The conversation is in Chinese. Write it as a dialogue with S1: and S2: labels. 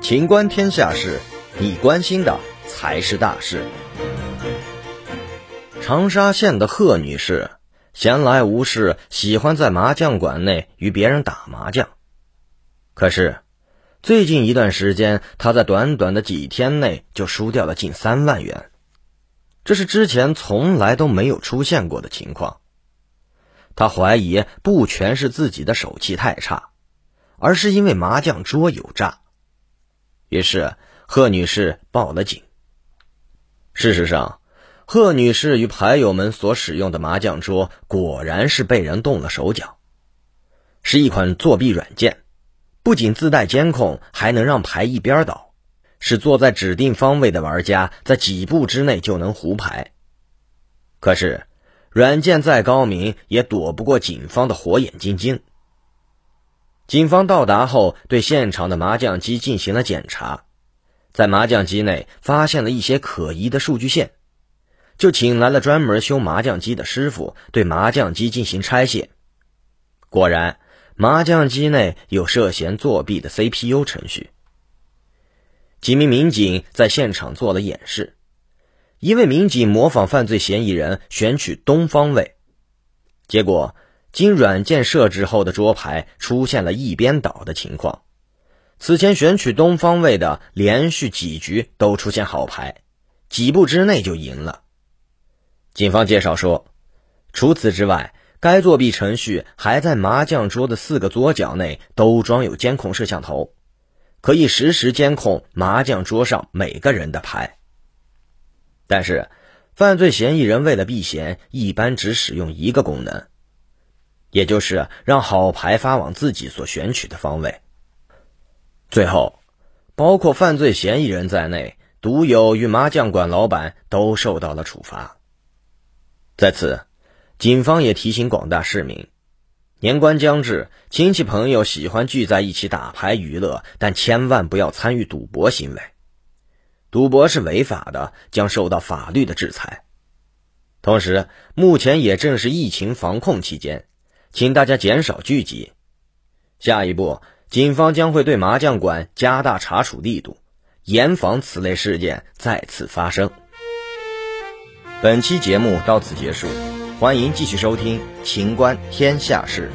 S1: 情观天下事，你关心的才是大事。长沙县的贺女士闲来无事，喜欢在麻将馆内与别人打麻将。可是，最近一段时间，她在短短的几天内就输掉了近三万元，这是之前从来都没有出现过的情况。她怀疑不全是自己的手气太差，而是因为麻将桌有诈。于是，贺女士报了警。事实上，贺女士与牌友们所使用的麻将桌果然是被人动了手脚，是一款作弊软件，不仅自带监控，还能让牌一边倒，使坐在指定方位的玩家在几步之内就能胡牌。可是，软件再高明，也躲不过警方的火眼金睛。警方到达后，对现场的麻将机进行了检查，在麻将机内发现了一些可疑的数据线，就请来了专门修麻将机的师傅对麻将机进行拆卸。果然，麻将机内有涉嫌作弊的 CPU 程序。几名民警在现场做了演示，一位民警模仿犯罪嫌疑人选取东方位，结果。经软件设置后的桌牌出现了一边倒的情况，此前选取东方位的连续几局都出现好牌，几步之内就赢了。警方介绍说，除此之外，该作弊程序还在麻将桌的四个桌角内都装有监控摄像头，可以实时监控麻将桌上每个人的牌。但是，犯罪嫌疑人为了避嫌，一般只使用一个功能。也就是让好牌发往自己所选取的方位。最后，包括犯罪嫌疑人在内，独友与麻将馆老板都受到了处罚。在此，警方也提醒广大市民：年关将至，亲戚朋友喜欢聚在一起打牌娱乐，但千万不要参与赌博行为。赌博是违法的，将受到法律的制裁。同时，目前也正是疫情防控期间。请大家减少聚集。下一步，警方将会对麻将馆加大查处力度，严防此类事件再次发生。本期节目到此结束，欢迎继续收听《秦观天下事》。